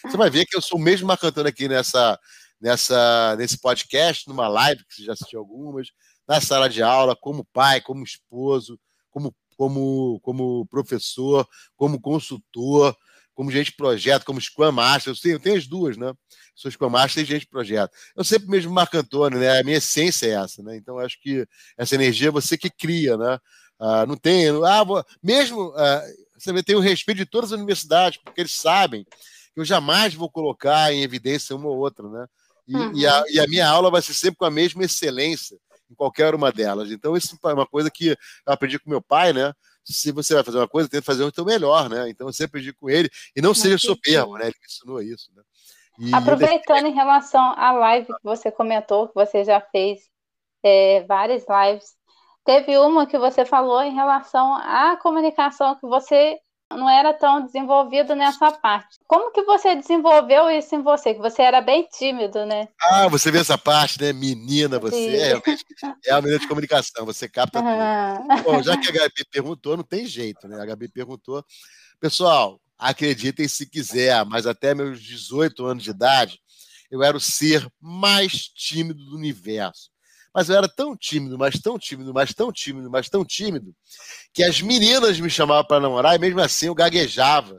Você vai ver que eu sou o mesmo marcantando aqui nessa, nessa, nesse podcast, numa live, que você já assistiu algumas, na sala de aula, como pai, como esposo, como, como, como professor, como consultor, como gente de projeto, como Scrum Master, eu, sei, eu tenho as duas, né? Sou Scrum Master e gente de projeto. Eu sempre mesmo Marco Antônio, né? A minha essência é essa, né? Então, acho que essa energia é você que cria, né? Ah, não tem. Ah, vou, mesmo. Ah, você tem o respeito de todas as universidades, porque eles sabem que eu jamais vou colocar em evidência uma ou outra, né? E, uhum. e, a, e, a, minha aula vai ser sempre com a mesma excelência em qualquer uma delas. Então, isso é uma coisa que eu aprendi com meu pai, né? Se você vai fazer uma coisa, tenta fazer o teu melhor, né? Então, eu sempre aprendi com ele. E não seja soberbo, né? Ele me ensinou isso, né?
E Aproveitando em relação à live que você comentou, que você já fez é, várias lives Teve uma que você falou em relação à comunicação que você não era tão desenvolvido nessa parte. Como que você desenvolveu isso em você? Que você era bem tímido, né?
Ah, você vê essa parte, né? Menina, você é, é a menina de comunicação, você capta uhum. tudo. Bom, já que a Gabi perguntou, não tem jeito, né? A Gabi perguntou. Pessoal, acreditem se quiser, mas até meus 18 anos de idade, eu era o ser mais tímido do universo. Mas eu era tão tímido, mas tão tímido, mas tão tímido, mas tão tímido, que as meninas me chamavam para namorar e mesmo assim eu gaguejava.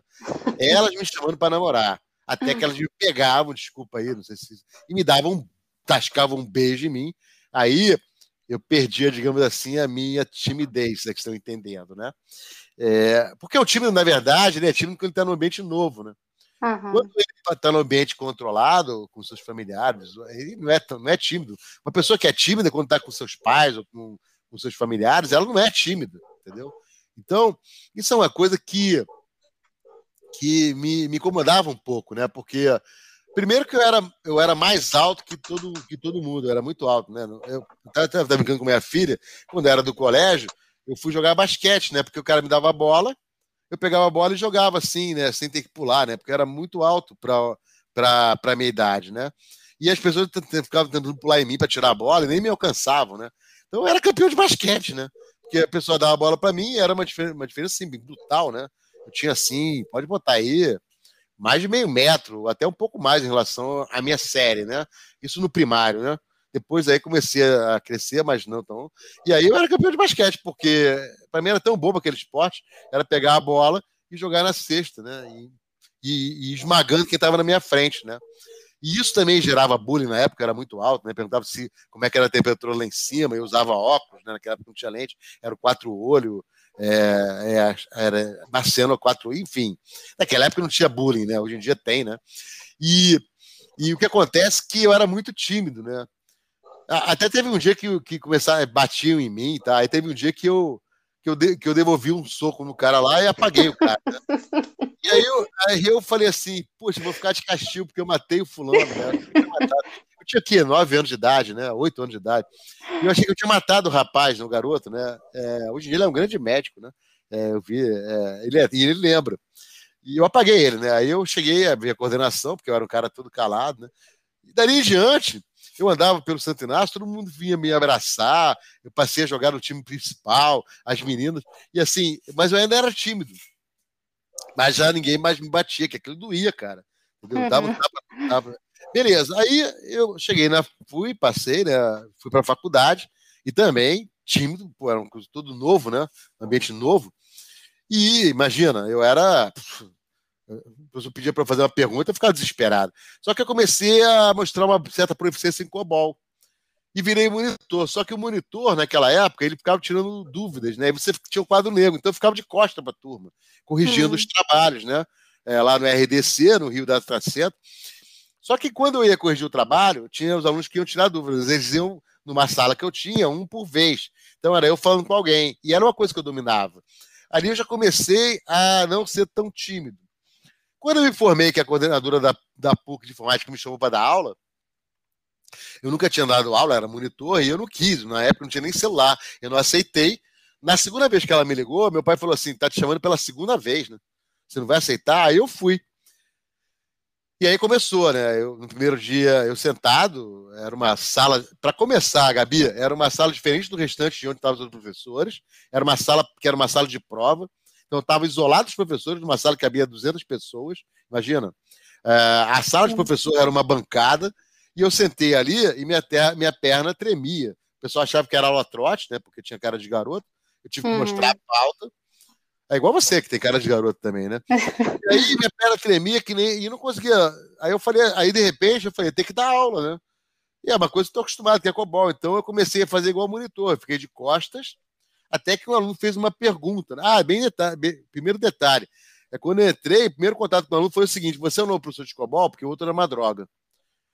Elas me chamando para namorar. Até que elas me pegavam, desculpa aí, não sei se. E me davam, tascavam um beijo em mim. Aí eu perdia, digamos assim, a minha timidez, né, que estão entendendo, né? É, porque o tímido, na verdade, né, é tímido quando está no ambiente novo, né? Uhum. Quando ele está no ambiente controlado, com seus familiares, ele não é, não é tímido. Uma pessoa que é tímida quando está com seus pais ou com, com seus familiares, ela não é tímida, entendeu? Então, isso é uma coisa que, que me, me incomodava um pouco, né? Porque, primeiro que eu era, eu era mais alto que todo, que todo mundo, eu era muito alto, né? Eu estava brincando com minha filha, quando eu era do colégio, eu fui jogar basquete, né? Porque o cara me dava a bola, eu pegava a bola e jogava assim, né? Sem ter que pular, né? Porque era muito alto para a minha idade, né? E as pessoas ficavam tentando pular em mim para tirar a bola e nem me alcançavam, né? Então eu era campeão de basquete, né? Porque a pessoa dava a bola para mim e era uma diferença, uma diferença assim, brutal, né? Eu tinha assim, pode botar aí, mais de meio metro, até um pouco mais em relação à minha série, né? Isso no primário, né? Depois aí comecei a crescer, mas não tão. E aí eu era campeão de basquete, porque para mim era tão bom aquele esporte, era pegar a bola e jogar na cesta, né? E, e, e esmagando quem estava na minha frente, né? E isso também gerava bullying na época, era muito alto, né? Perguntava se como é que era a temperatura lá em cima, eu usava óculos, né? Naquela época não tinha lente, era o quatro olho, é, é, era Marciano quatro, enfim. Naquela época não tinha bullying, né? Hoje em dia tem, né? E, e o que acontece é que eu era muito tímido, né? Até teve um dia que, que começaram, batiam em mim, tá? Aí teve um dia que eu, que eu, de, que eu devolvi um soco no cara lá e apaguei o cara. Né? E aí eu, aí eu falei assim, poxa, vou ficar de castigo porque eu matei o fulano, né? Eu tinha aqui nove anos de idade, né? Oito anos de idade. E eu achei que eu tinha matado o rapaz, o garoto, né? É, hoje em dia ele é um grande médico, né? É, eu vi, é, ele, é, ele lembra. E eu apaguei ele, né? Aí eu cheguei a ver a coordenação, porque eu era um cara todo calado, né? E dali em diante, eu andava pelo Santo Inácio, todo mundo vinha me abraçar, eu passei a jogar no time principal, as meninas, e assim, mas eu ainda era tímido. Mas já ninguém mais me batia, que aquilo doía, cara. Entendeu? Tava... Beleza, aí eu cheguei na. Fui, passei, né? Fui para a faculdade e também tímido, pô, era um tudo novo, né? Ambiente novo. E imagina, eu era a pessoa pedia para fazer uma pergunta, eu ficava desesperado. Só que eu comecei a mostrar uma certa proficiência em COBOL. E virei monitor. Só que o monitor, naquela época, ele ficava tirando dúvidas, né? E você tinha o um quadro negro, então eu ficava de costa para a turma, corrigindo uhum. os trabalhos, né? É, lá no RDC, no Rio da Traceta. Só que quando eu ia corrigir o trabalho, tinha os alunos que iam tirar dúvidas. Eles iam numa sala que eu tinha, um por vez. Então era eu falando com alguém. E era uma coisa que eu dominava. Ali eu já comecei a não ser tão tímido. Quando eu me informei que a coordenadora da, da PUC de informática me chamou para dar aula, eu nunca tinha dado aula, era monitor, e eu não quis. Na época não tinha nem celular. Eu não aceitei. Na segunda vez que ela me ligou, meu pai falou assim: tá te chamando pela segunda vez, né? Você não vai aceitar? Aí eu fui. E aí começou, né? Eu, no primeiro dia, eu sentado, era uma sala. Para começar, Gabi, era uma sala diferente do restante de onde estavam os professores. Era uma sala que era uma sala de prova. Então, estavam isolados os professores numa sala que havia 200 pessoas, imagina. Uh, a sala de professor era uma bancada, e eu sentei ali e minha, terra, minha perna tremia. O pessoal achava que era aula trote, né? Porque tinha cara de garoto. Eu tive que uhum. mostrar a pauta. É igual você, que tem cara de garoto também, né? e aí minha perna tremia que nem. E não conseguia. Aí eu falei, aí de repente eu falei, tem que dar aula, né? E é uma coisa que estou acostumado, que é cobol. Então eu comecei a fazer igual monitor. Eu fiquei de costas até que o aluno fez uma pergunta. Ah, bem detalhe, bem, primeiro detalhe. É quando eu entrei, o primeiro contato com o aluno foi o seguinte: você é o novo professor de COBOL? Porque o outro era uma droga.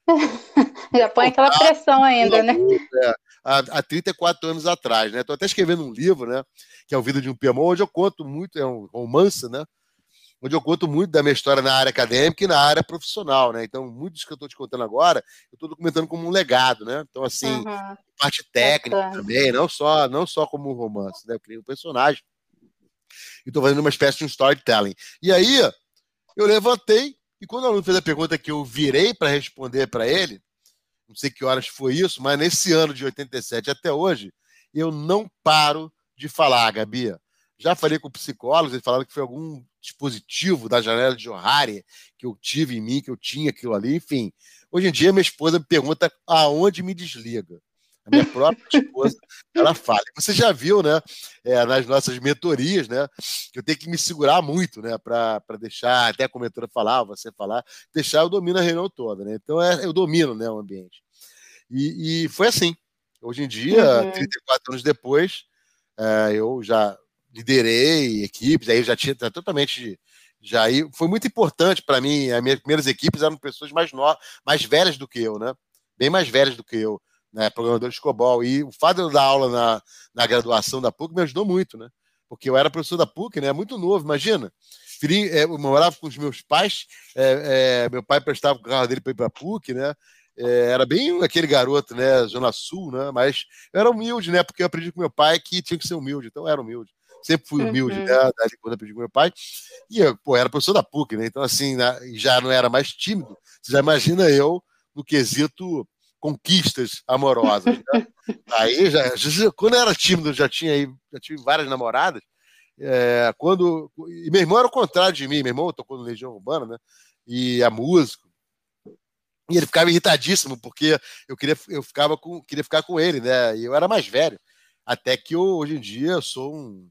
Já põe aquela pressão ainda, né?
É, há, há 34 anos atrás, né? Estou até escrevendo um livro, né? Que é o Vida de um PMO, onde eu conto muito, é um romance, né? Onde eu conto muito da minha história na área acadêmica e na área profissional, né? Então, muitos que eu estou te contando agora, eu estou documentando como um legado, né? Então, assim, uhum. parte técnica também, não só, não só como um romance, né? Eu criei um personagem e estou fazendo uma espécie de um storytelling. E aí, eu levantei e quando o aluno fez a pergunta que eu virei para responder para ele, não sei que horas foi isso, mas nesse ano de 87 até hoje, eu não paro de falar, Gabi. Já falei com psicólogos, eles falaram que foi algum dispositivo da janela de Johari que eu tive em mim, que eu tinha aquilo ali, enfim. Hoje em dia, minha esposa me pergunta aonde me desliga. A minha própria esposa, ela fala. Você já viu, né, é, nas nossas mentorias, né, que eu tenho que me segurar muito, né, para deixar, até a mentora falar, você falar, deixar eu domino a reunião toda, né? Então é, eu domino, né, o ambiente. E, e foi assim. Hoje em dia, uhum. 34 anos depois, é, eu já liderei equipes, aí eu já tinha totalmente já aí foi muito importante para mim. As minhas primeiras equipes eram pessoas mais novas, mais velhas do que eu, né? Bem mais velhas do que eu né, programador de COBOL. E o fato de eu dar aula na, na graduação da PUC me ajudou muito, né? Porque eu era professor da PUC, né? Muito novo, imagina. É, eu morava com os meus pais, é, é, meu pai prestava o carro dele para ir para a PUC, né? É, era bem aquele garoto, né? Zona Sul, né? Mas eu era humilde, né? Porque eu aprendi com meu pai que tinha que ser humilde, então eu era humilde. Sempre fui humilde, uhum. né? quando eu com meu pai. E eu, pô, era professor da PUC, né? Então, assim, né? já não era mais tímido. Você já imagina eu no quesito conquistas amorosas. Né? aí já, já, quando eu era tímido, já tinha aí, já tive várias namoradas. É, quando e meu irmão era o contrário de mim, meu irmão tocou no Legião Urbana, né? E é músico. E ele ficava irritadíssimo porque eu queria eu ficava com queria ficar com ele, né? E eu era mais velho. Até que eu, hoje em dia eu sou um,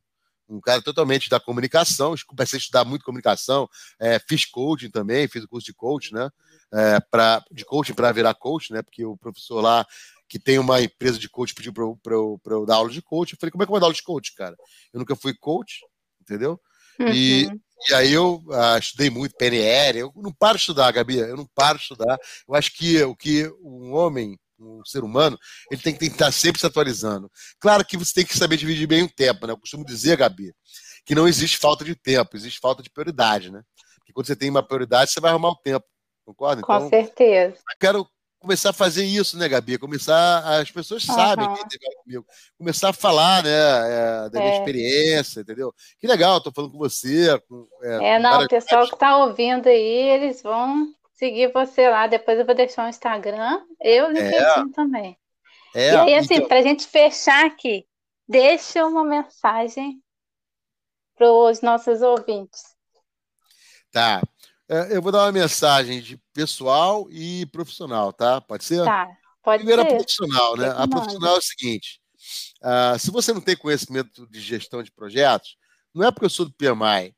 um cara totalmente da comunicação, comecei a estudar muito comunicação, é, fiz coaching também, fiz o curso de coaching, né? é, pra, de coaching para virar coach, né? Porque o professor lá que tem uma empresa de coach pediu para eu, eu, eu dar aula de coach. Eu falei, como é que eu vou dar aula de coach, cara? Eu nunca fui coach, entendeu? Uhum. E, e aí eu ah, estudei muito PNL. Eu não paro de estudar, Gabi. Eu não paro de estudar. Eu acho que o que um homem, um ser humano, ele tem que estar sempre se atualizando. Claro que você tem que saber dividir bem o tempo, né? Eu costumo dizer, Gabi, que não existe falta de tempo, existe falta de prioridade, né? Porque quando você tem uma prioridade, você vai arrumar o tempo. Concorda?
Com então, certeza.
Quero começar a fazer isso, né, Gabi? Começar, as pessoas uhum. sabem comigo. Começar a falar, né, é, da minha é. experiência, entendeu? Que legal, estou falando com você. Com,
é, é não, o pessoal que está ouvindo aí, eles vão seguir você lá. Depois eu vou deixar o Instagram, eu e é. também. É, e aí, assim, então... para a gente fechar aqui, deixa uma mensagem para os nossos ouvintes.
Tá. É, eu vou dar uma mensagem de pessoal e profissional, tá? Pode ser?
Tá, pode
Primeiro
ser.
a profissional, né? A profissional é o seguinte: uh, se você não tem conhecimento de gestão de projetos, não é porque eu sou do PMI.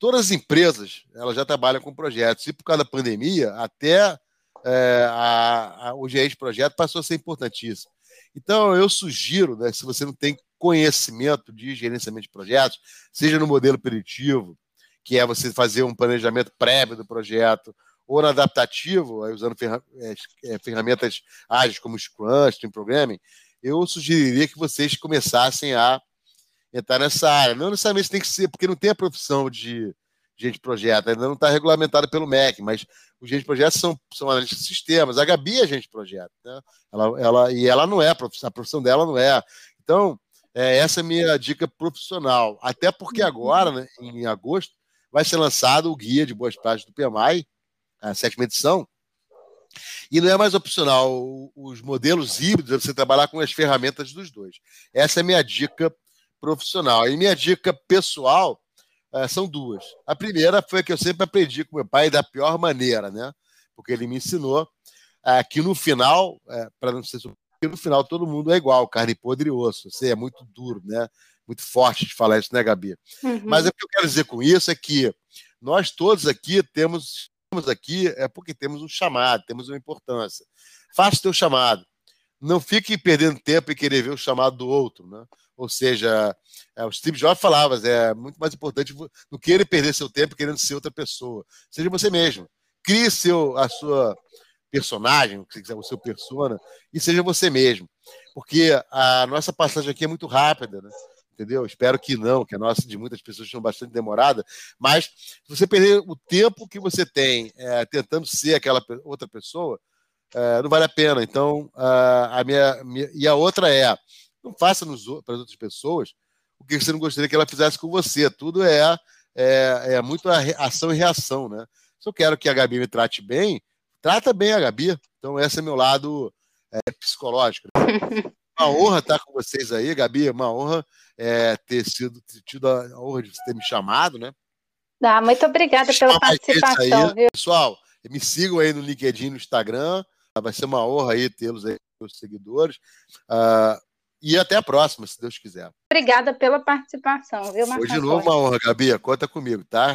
Todas as empresas elas já trabalham com projetos e por causa da pandemia, até é, a, a, o gerente de projeto passou a ser importantíssimo. Então, eu sugiro, né, se você não tem conhecimento de gerenciamento de projetos, seja no modelo preditivo, que é você fazer um planejamento prévio do projeto, ou no adaptativo, usando é, é, ferramentas ágeis como Scrum, Stream Programming, eu sugeriria que vocês começassem a entrar nessa área. Não necessariamente tem que ser, porque não tem a profissão de gente de projeto, ainda não está regulamentado pelo MEC, mas os gente de projeto são, são analistas de sistemas. A Gabi é gente de projeto, né? ela, ela, e ela não é, a profissão dela não é. Então, é, essa é a minha dica profissional. Até porque agora, né, em agosto, vai ser lançado o guia de boas práticas do PMI, a sétima edição. E não é mais opcional os modelos híbridos, é você trabalhar com as ferramentas dos dois. Essa é a minha dica profissional. E minha dica pessoal é, são duas. A primeira foi a que eu sempre aprendi com meu pai da pior maneira, né? Porque ele me ensinou é, que no final, é, para não ser que no final todo mundo é igual, carne podre e osso. Você é muito duro, né? muito forte de falar isso, né, Gabi? Uhum. Mas o que eu quero dizer com isso é que nós todos aqui temos, temos aqui é porque temos um chamado, temos uma importância. Faça o teu chamado. Não fique perdendo tempo e querer ver o chamado do outro, né? Ou seja, é, o Steve Jobs falava, é muito mais importante não querer perder seu tempo querendo ser outra pessoa. Seja você mesmo. Crie seu, a sua personagem, o seu persona, e seja você mesmo. Porque a nossa passagem aqui é muito rápida, né? entendeu? Espero que não, que a nossa de muitas pessoas seja bastante demorada, mas se você perder o tempo que você tem é, tentando ser aquela outra pessoa, é, não vale a pena. Então, a, minha, minha, e a outra é, não faça para as outras pessoas o que você não gostaria que ela fizesse com você. Tudo é, é, é muito ação e reação, né? Se eu quero que a Gabi me trate bem, trata bem a Gabi. Então, esse é meu lado é, psicológico. Né? Uma honra estar com vocês aí, Gabi. Uma honra é, ter sido ter tido a honra de ter me chamado, né?
Ah, muito obrigada pela participação,
viu? Pessoal, Me sigam aí no LinkedIn, no Instagram. Vai ser uma honra aí tê-los aí, os seguidores. Uh, e até a próxima, se Deus quiser.
Obrigada pela participação, viu,
Marcos? Foi de novo uma honra, Gabi. Conta comigo, tá?